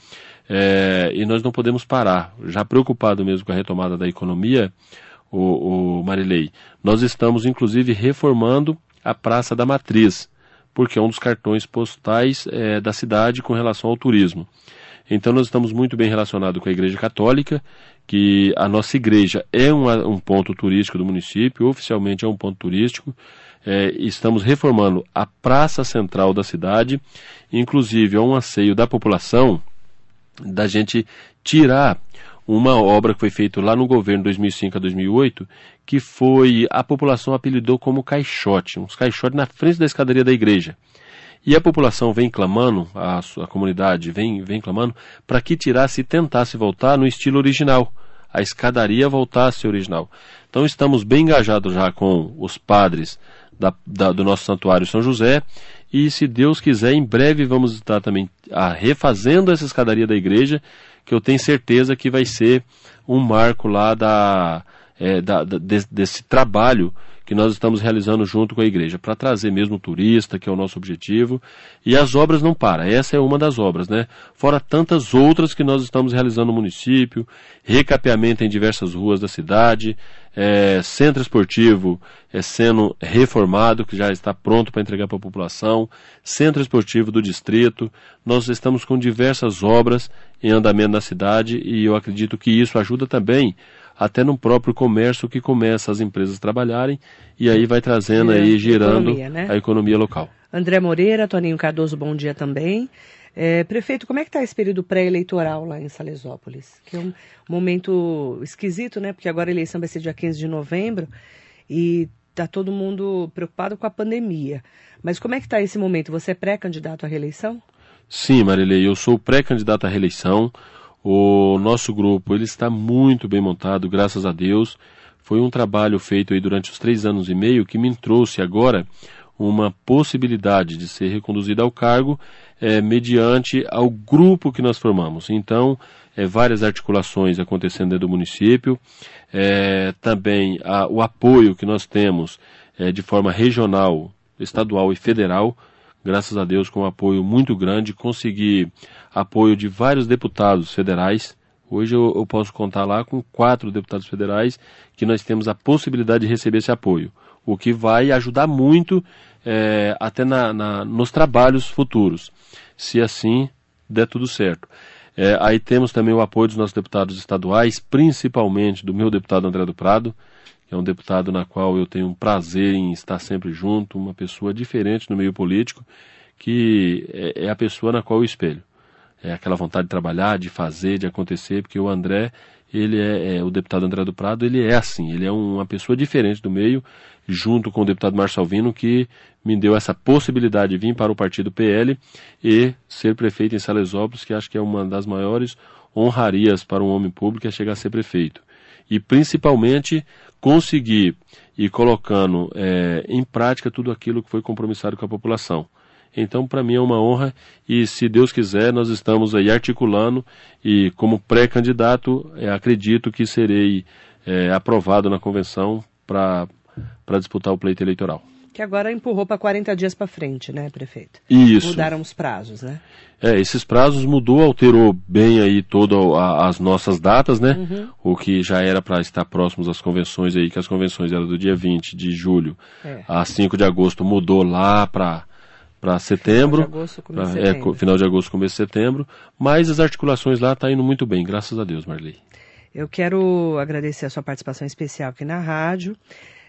é, e nós não podemos parar. Já preocupado mesmo com a retomada da economia, o, o Marilei, nós estamos inclusive reformando a Praça da Matriz, porque é um dos cartões postais é, da cidade com relação ao turismo. Então nós estamos muito bem relacionados com a Igreja Católica, que a nossa igreja é um, ponto turístico do município, oficialmente é um ponto turístico. É, estamos reformando a praça central da cidade, inclusive é um anseio da população da gente tirar uma obra que foi feita lá no governo 2005 a 2008, que foi a população apelidou como caixote, uns caixotes na frente da escadaria da igreja. E a população vem clamando, a, a comunidade vem, vem clamando, para que tirasse e tentasse voltar no estilo original. A escadaria voltasse original. Então estamos bem engajados já com os padres da, da, do nosso santuário São José. E se Deus quiser, em breve vamos estar também a, refazendo essa escadaria da igreja, que eu tenho certeza que vai ser um marco lá da, é, da, da desse trabalho que nós estamos realizando junto com a igreja, para trazer mesmo o turista, que é o nosso objetivo. E as obras não param, essa é uma das obras, né? Fora tantas outras que nós estamos realizando no município, recapeamento em diversas ruas da cidade, é, centro esportivo é, sendo reformado, que já está pronto para entregar para a população, centro esportivo do distrito. Nós estamos com diversas obras em andamento na cidade e eu acredito que isso ajuda também até no próprio comércio que começa as empresas a trabalharem e aí vai trazendo aí, girando economia, né? a economia local. André Moreira, Toninho Cardoso, bom dia também. É, prefeito, como é que está esse período pré-eleitoral lá em Salesópolis? Que é um momento esquisito, né? Porque agora a eleição vai ser dia 15 de novembro e está todo mundo preocupado com a pandemia. Mas como é que está esse momento? Você é pré-candidato à reeleição? Sim, Marilei, eu sou pré-candidato à reeleição. O nosso grupo ele está muito bem montado, graças a Deus. Foi um trabalho feito aí durante os três anos e meio que me trouxe agora uma possibilidade de ser reconduzido ao cargo é, mediante ao grupo que nós formamos. Então, é, várias articulações acontecendo dentro do município, é, também a, o apoio que nós temos de forma regional, estadual e federal graças a Deus, com um apoio muito grande, consegui apoio de vários deputados federais. Hoje eu, eu, posso contar lá com quatro deputados federais que nós temos a possibilidade de receber esse apoio, o que vai ajudar muito é, até na, na, nos trabalhos futuros, se assim der tudo certo. É, aí temos também o apoio dos nossos deputados estaduais, principalmente do meu deputado André do Prado, é um deputado na qual eu tenho um prazer em estar sempre junto, uma pessoa diferente no meio político, que é, é a pessoa na qual eu espelho. É aquela vontade de trabalhar, de fazer, de acontecer, porque o André, ele é, é, o deputado André do Prado, ele é assim, ele é uma pessoa diferente do meio, junto com o deputado Márcio Salvino, que me deu essa possibilidade de vir para o partido PL e ser prefeito em Salesópolis, que acho que é uma das maiores honrarias para um homem público é chegar a ser prefeito. E principalmente conseguir ir colocando é, em prática tudo aquilo que foi compromissado com a população. Então, para mim é uma honra e, se Deus quiser, nós estamos aí articulando e, como pré-candidato, é, acredito que serei é, aprovado na convenção para disputar o pleito eleitoral que agora empurrou para 40 dias para frente, né, prefeito? Isso. Mudaram os prazos, né? É, esses prazos mudou, alterou bem aí todas as nossas datas, né? Uhum. O que já era para estar próximos às convenções aí, que as convenções eram do dia 20 de julho é. a 5 de agosto, mudou lá para para setembro, final de, agosto, pra, de setembro. É, final de agosto, começo de setembro, mas as articulações lá estão tá indo muito bem, graças a Deus, Marley. Eu quero agradecer a sua participação especial aqui na rádio.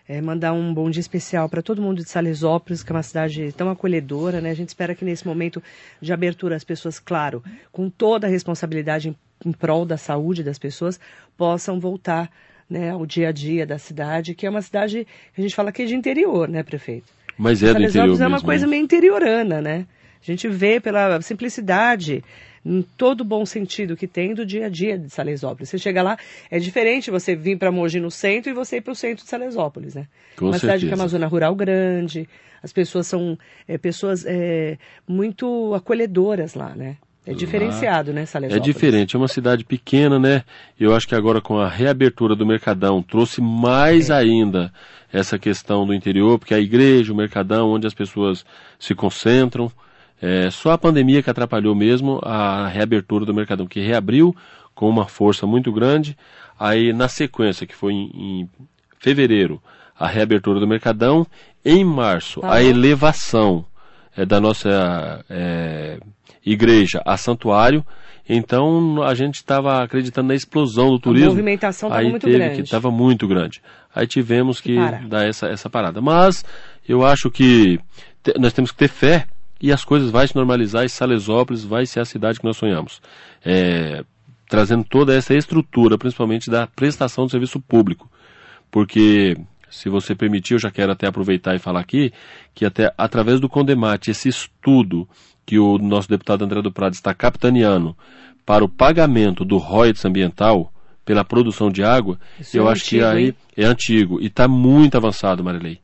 É, mandar um bom dia especial para todo mundo de Salesópolis, que é uma cidade tão acolhedora, né? A gente espera que nesse momento de abertura as pessoas, claro, com toda a responsabilidade em, em prol da saúde das pessoas, possam voltar né, ao dia a dia da cidade, que é uma cidade que a gente fala que é de interior, né, prefeito? Mas é do interior é uma coisa meio interiorana, né? A gente vê pela simplicidade em todo bom sentido que tem do dia a dia de Salesópolis. Você chega lá, é diferente você vir para Mogi no centro e você ir para o centro de Salesópolis, né? Com uma certeza. cidade que é uma zona rural grande, as pessoas são é, pessoas é, muito acolhedoras lá, né? É diferenciado, né, É Salesópolis? diferente, é uma cidade pequena, né? Eu acho que agora com a reabertura do Mercadão trouxe mais É. ainda essa questão do interior, porque a igreja, o Mercadão, onde as pessoas se concentram. É, só a pandemia que atrapalhou mesmo a reabertura do Mercadão, que reabriu com uma força muito grande. Aí na sequência, que foi em, em fevereiro, a reabertura do Mercadão. Em março, Tá a elevação é, da nossa é, igreja a santuário. Então a gente estava acreditando na explosão do turismo. movimentação estava muito grande. que estava muito grande. Aí tivemos que, Que dar essa, essa parada. Mas eu acho que te- nós temos que ter fé e as coisas vão se normalizar e Salesópolis vai ser a cidade que nós sonhamos. É, trazendo toda essa estrutura, principalmente da prestação do serviço público. Porque, se você permitir, eu já quero até aproveitar e falar aqui, que até através do Condemate, esse estudo que o nosso deputado André do Prado está capitaneando para o pagamento do royalties ambiental pela produção de água, Isso eu é acho que antigo, aí hein? é antigo e está muito avançado, Marilei.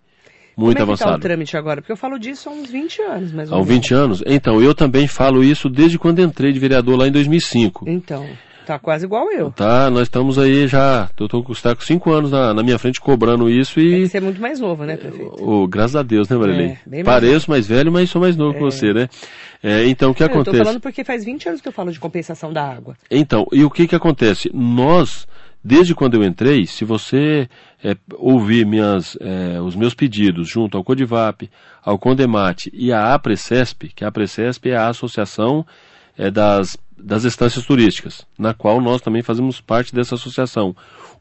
Muito Como é que tá o avançado. trâmite agora? Porque eu falo disso há uns 20 anos, mais ou Há uns menos. 20 anos? Então, eu também falo isso desde quando entrei de vereador lá em 2005. Então, tá quase igual eu. Tá, nós estamos aí já, eu tô com, está com cinco anos na, na minha frente cobrando isso Tem e, que ser muito mais novo, né, prefeito? oh, graças a Deus, né, Marilei? É, Pareço mais velho, mas sou mais novo que você, né? É, então, o que eu tô acontece? falando porque faz 20 anos que eu falo de compensação da água. Então, e o que que acontece? Nós, desde quando eu entrei, se você é, ouvir minhas, é, os meus pedidos junto ao Codivap, ao Condemate e à APRECESP, que a APRECESP é a Associação é, das, das Estâncias Turísticas, na qual nós também fazemos parte dessa associação.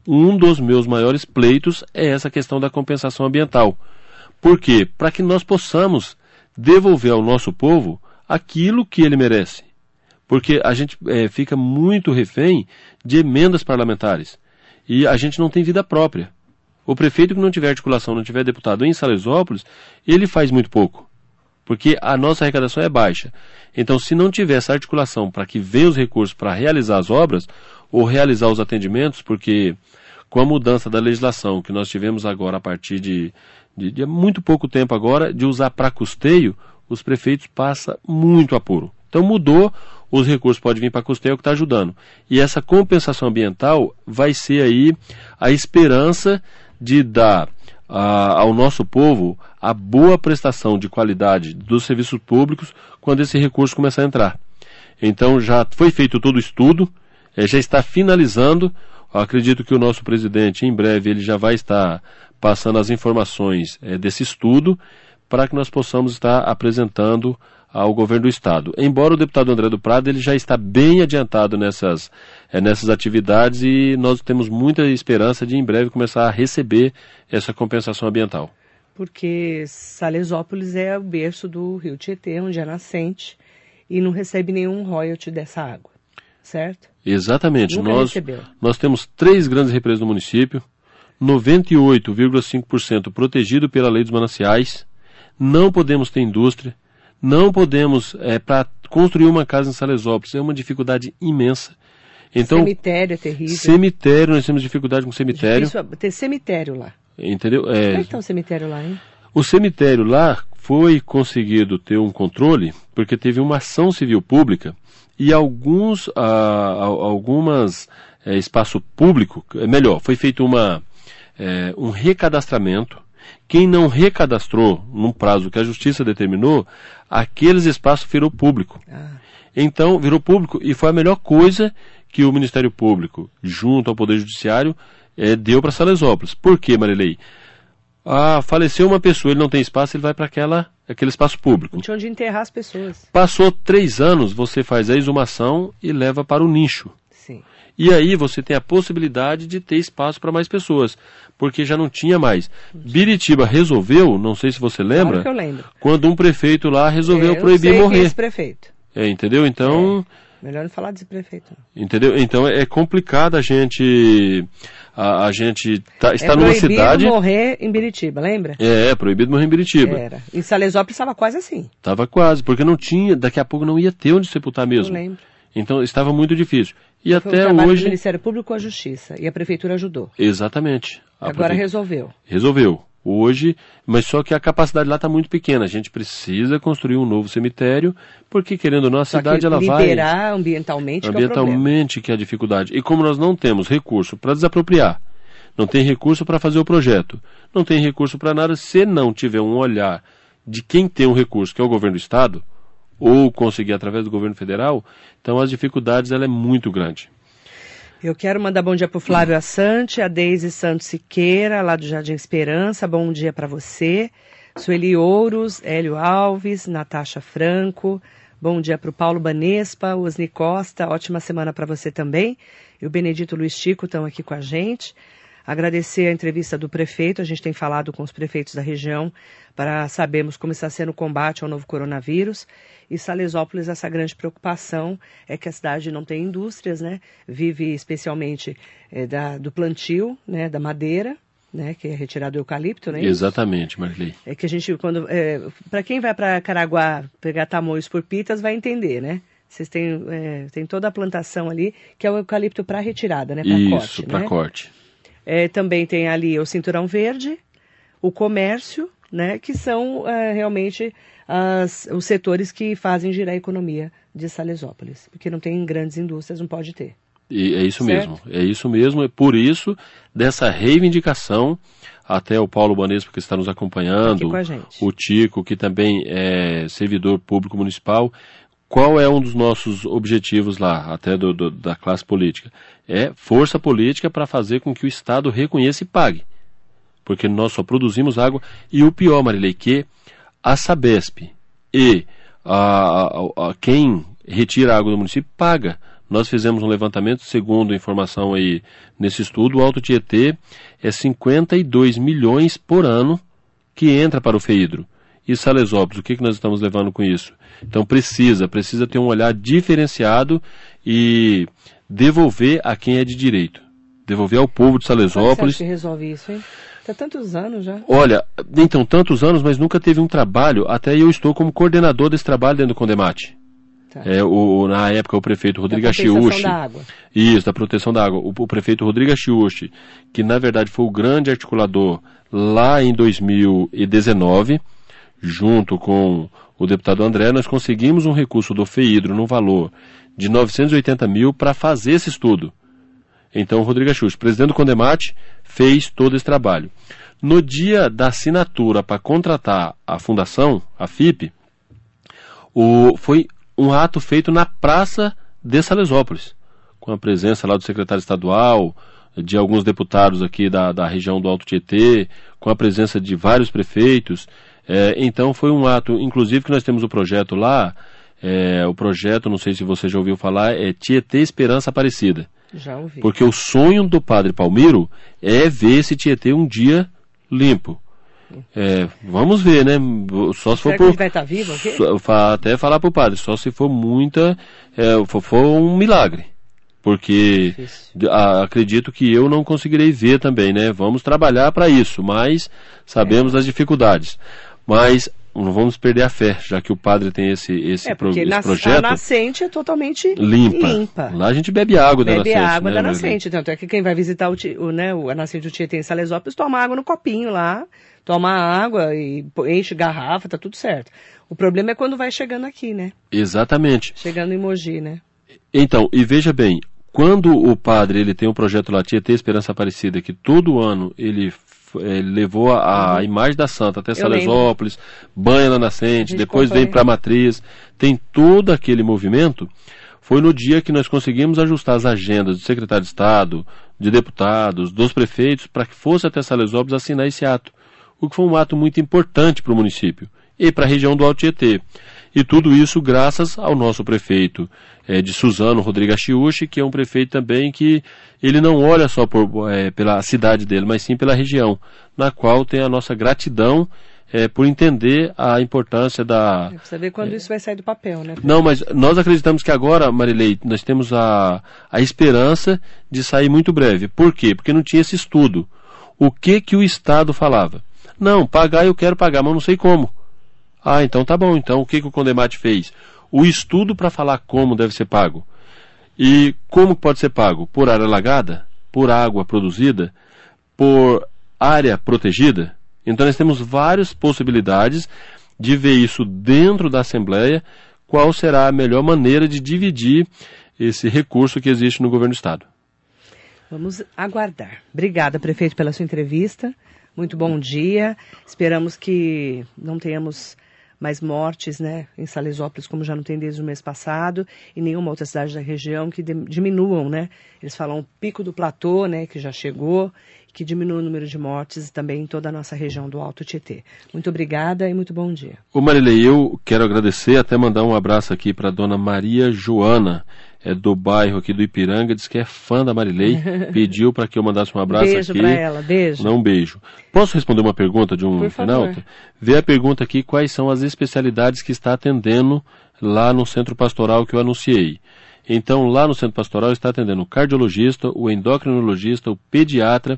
Um dos meus maiores pleitos é essa questão da compensação ambiental. Por quê? Para que nós possamos devolver ao nosso povo aquilo que ele merece porque a gente eh, fica muito refém de emendas parlamentares e a gente não tem vida própria. O prefeito que não tiver articulação, não tiver deputado em Salesópolis, ele faz muito pouco, porque a nossa arrecadação é baixa. Então, se não tiver essa articulação para que venham os recursos para realizar as obras ou realizar os atendimentos, porque com a mudança da legislação que nós tivemos agora a partir de, de, de muito pouco tempo agora, de usar para custeio, os prefeitos passam muito apuro. Então mudou, os recursos podem vir para custeio, é que está ajudando. E essa compensação ambiental vai ser aí a esperança de dar ah, ao nosso povo a boa prestação de qualidade dos serviços públicos quando esse recurso começar a entrar. Então já foi feito todo o estudo, eh, já está finalizando. Acredito que o nosso presidente, em breve, ele já vai estar passando as informações eh, desse estudo para que nós possamos estar apresentando ao governo do estado. Embora o deputado André do Prado ele já está bem adiantado nessas, eh, nessas atividades e nós temos muita esperança de em breve começar a receber essa compensação ambiental. Porque Salesópolis é o berço do rio Tietê, onde é nascente, e não recebe nenhum royalty dessa água, certo? Exatamente. Nunca Nós, recebeu. nós temos três grandes represas no município, 98,5% protegido pela lei dos mananciais, não podemos ter indústria, não podemos, é, para construir uma casa em Salesópolis, é uma dificuldade imensa. Então, cemitério é terrível. cemitério, nós temos dificuldade com cemitério, Difícil ter cemitério lá. entendeu? Como É, é que tá o cemitério lá, hein? o cemitério lá foi conseguido ter um controle porque teve uma ação civil pública e alguns, ah, algumas eh, espaço público, é melhor, foi feito uma, eh, um recadastramento. Quem não recadastrou num prazo que a justiça determinou, aqueles espaços virou público. Ah, Então, virou público e foi a melhor coisa que o Ministério Público, junto ao Poder Judiciário, eh, deu para Salesópolis. Por quê, Marilei? Ah, faleceu uma pessoa, ele não tem espaço, ele vai para aquela aquele espaço público. não tinha onde enterrar as pessoas. Passou três anos, você faz a exumação e leva para o nicho. E aí você tem a possibilidade de ter espaço para mais pessoas, porque já não tinha mais. Biritiba resolveu, não sei se você Claro lembra, que eu lembro. quando um prefeito lá resolveu É, eu proibir sei é morrer. esse prefeito. É, entendeu? Então, Melhor não falar desse prefeito. não. entendeu? Então é complicado a gente a, a gente tá- está é numa proibido cidade morrer em Biritiba, lembra? é, é proibido morrer em Biritiba. Era. Em Salesópolis estava quase assim. Tava quase, porque não tinha, daqui a pouco não ia ter onde sepultar Eu mesmo. lembro. Então estava muito difícil. E Foi um até do hoje, Ministério Público com a Justiça. E a Prefeitura ajudou. exatamente. Agora prefe- resolveu. resolveu. Hoje, mas só que a capacidade lá está muito pequena. A gente precisa construir um novo cemitério, porque querendo ou não, a Só cidade ela vai. liberar ambientalmente, que é o. Ambientalmente que é a dificuldade. E como nós não temos recurso para desapropriar, não tem recurso para fazer o projeto, não tem recurso para nada, se não tiver um olhar de quem tem um recurso, que é o governo do estado, ou conseguir através do governo federal, então as dificuldades ela é muito grande. Eu quero mandar bom dia para o Flávio Assante, a Deise Santos Siqueira, lá do Jardim Esperança. Bom dia para você. Sueli Ouros, Hélio Alves, Natasha Franco. Bom dia para o Paulo Banespa, Osni Costa. Ótima semana para você também. E o Benedito Luiz Chico estão aqui com a gente. Agradecer a entrevista do prefeito. A gente tem falado com os prefeitos da região para sabermos como está sendo o combate ao novo coronavírus. E Salesópolis, essa grande preocupação é que a cidade não tem indústrias, né? Vive especialmente é, da, do plantio, né? Da madeira, né, que é retirado do eucalipto, né? Exatamente, Marley. É que a gente, quando, é, para quem vai para Caraguá pegar tamoios por pitas, vai entender, né? Vocês têm, é, tem toda a plantação ali, que é o eucalipto para retirada, né? Para corte. Isso, para né? corte. É, também tem ali o cinturão verde, o comércio, né, que são é, realmente as, os setores que fazem girar a economia de Salesópolis, porque não tem grandes indústrias, não pode ter. E é isso Certo. mesmo, é isso mesmo, é por isso dessa reivindicação até o Paulo Banespa que está nos acompanhando, Aqui com a gente. o Tico que também é servidor público municipal. Qual é um dos nossos objetivos lá, até do, do- da classe política? É força política para fazer com que o Estado reconheça e pague. Porque nós só produzimos água. E o pior, Marilei, que a Sabesp e a, a- a- quem retira a água do município paga. Nós fizemos um levantamento, segundo a informação aí nesse estudo, o Alto Tietê é 52 milhões por ano que entra para o FEIDRO. E Salesópolis, o que, que nós estamos levando com isso? Então precisa, precisa ter um olhar diferenciado e devolver a quem é de direito. Devolver ao povo de Como é Salesópolis. que resolve isso, hein? Tá tantos anos já. Olha, então, tantos anos, mas nunca teve um trabalho, até eu estou como coordenador desse trabalho dentro do Condemate. Tá. É, o, na época, o prefeito Rodrigo Achiuchi. da água. Isso, da proteção da água. O, o prefeito Rodrigo Achiuchi, que na verdade foi o grande articulador lá em 2019, junto com o deputado André, nós conseguimos um recurso do FEIDRO no valor de 980 mil para fazer esse estudo. Então, Rodrigo Achiuchi, presidente do Condemate, fez todo esse trabalho. No dia da assinatura para contratar a fundação, a FIP, o, foi um ato feito na Praça de Salesópolis, com a presença lá do secretário estadual, de alguns deputados aqui da, da região do Alto Tietê, com a presença de vários prefeitos. É, então foi um ato, inclusive que nós temos o projeto lá, é, o projeto, não sei se você já ouviu falar, é Tietê Esperança Aparecida. Já ouvi. Porque o sonho do padre Palmiro é ver esse Tietê um dia limpo. É, vamos ver, né? Só se for Será por. vai estar vivo aqui? Até falar pro padre, só se for muita. É, for, for um milagre. Porque a- acredito que eu não conseguirei ver também, né? Vamos trabalhar para isso, mas sabemos É. das dificuldades. Mas não vamos perder a fé, já que o padre tem esse, esse, É, pro- esse nas- a projeto nascente é totalmente limpa. limpa. Lá a gente bebe água da Bebe nascente. a água né, da nascente. Tanto é que quem vai visitar o, o, né, o- a nascente do Tietê em Salesópolis toma água no copinho lá, toma água e enche garrafa, tá tudo certo. O problema é quando vai chegando aqui, né? Exatamente. Chegando em Mogi, né? Então, e veja bem, quando o padre ele tem um projeto lá, Tietê Esperança Aparecida, que todo ano ele f- eh, levou a, a imagem da Santa até Salesópolis, banha na nascente, depois vem para a matriz, tem todo aquele movimento. Foi no dia que nós conseguimos ajustar as agendas do secretário de Estado, de deputados, dos prefeitos, para que fosse até Salesópolis assinar esse ato. O que foi um ato muito importante para o município e para a região do Alto Tietê. E tudo isso graças ao nosso prefeito eh, de Suzano, Rodrigo Achiuchi, que é um prefeito também que ele não olha só por, eh, pela cidade dele, mas sim pela região, na qual tem a nossa gratidão eh, por entender a importância da, É, Precisa ver quando isso vai sair do papel, né? não, mas nós acreditamos que agora, Marilei, nós temos a, a esperança de sair muito breve. Por quê? Porque não tinha esse estudo. O que que o Estado falava? Não, pagar eu quero pagar, mas não sei como. Ah, então tá bom. Então o que que o Condemate fez? O estudo para falar como deve ser pago. E como pode ser pago? Por área alagada? Por água produzida? Por área protegida? Então nós temos várias possibilidades de ver isso dentro da Assembleia, qual será a melhor maneira de dividir esse recurso que existe no governo do Estado. Vamos aguardar. Obrigada, prefeito, pela sua entrevista. Muito bom dia. Esperamos que não tenhamos mais mortes né, em Salesópolis, como já não tem desde o mês passado, e nenhuma outra cidade da região que diminuam, né? Eles falam o pico do platô, né, que já chegou, que diminua o número de mortes também em toda a nossa região do Alto Tietê. Muito obrigada e muito bom dia. Ô Marilei, eu quero agradecer, até mandar um abraço aqui para dona Maria Joana, é do bairro aqui do Ipiranga, diz que é fã da Marilei, *laughs* pediu para que eu mandasse um abraço beijo aqui. Beijo para ela, beijo. Não, um beijo. Posso responder uma pergunta de um internauta? Vê a pergunta aqui, quais são as especialidades que está atendendo lá no centro pastoral que eu anunciei. Então, lá no centro pastoral está atendendo o cardiologista, o endocrinologista, o pediatra,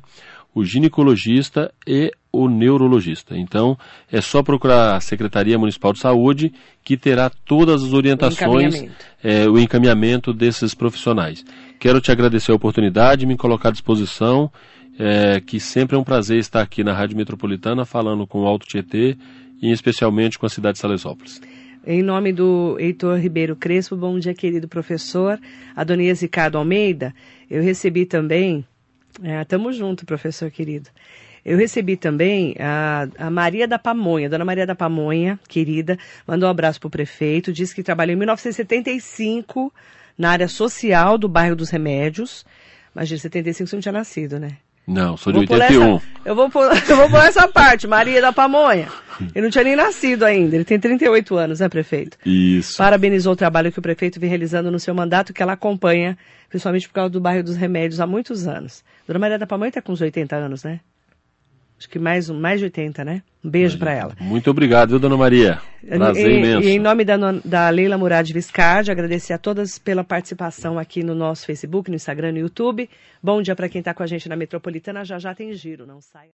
o ginecologista e o neurologista. Então, é só procurar a Secretaria Municipal de Saúde que terá todas as orientações, o encaminhamento, é, o encaminhamento desses profissionais. Quero te agradecer a oportunidade, me colocar à disposição, é, que sempre é um prazer estar aqui na Rádio Metropolitana falando com o Alto Tietê e especialmente com a cidade de Salesópolis. Em nome do Heitor Ribeiro Crespo, bom dia, querido professor. Adonias Ricardo Almeida, eu recebi também é, tamo junto, professor querido. Eu recebi também a, a, Maria da Pamonha, Dona Maria da Pamonha, querida, mandou um abraço para o prefeito, disse que trabalhou em 1975 na área social do bairro dos Remédios. Mas de 75 você não tinha nascido, né? Não, sou de 81. Essa, eu, vou pôr, *laughs* eu vou pôr essa parte, Maria da Pamonha. Ele não tinha nem nascido ainda, ele tem 38 anos, né, prefeito? Isso. Parabenizou o trabalho que o prefeito vem realizando no seu mandato, que ela acompanha, principalmente por causa do bairro dos Remédios, há muitos anos. Dona Maria da Pamonha está com uns 80 anos, né? Acho que mais, mais de 80, né? Um beijo para ela. Muito obrigado, viu, dona Maria? Prazer e, imenso. E em nome da, da Leila Murad Viscardi, agradecer a todas pela participação aqui no nosso Facebook, no Instagram, no YouTube. Bom dia para quem está com a gente na Metropolitana. Já já tem giro, não saia.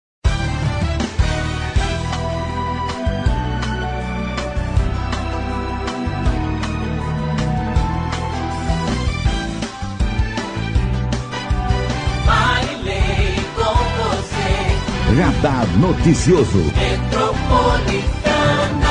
Radar Noticioso. Metropolitana.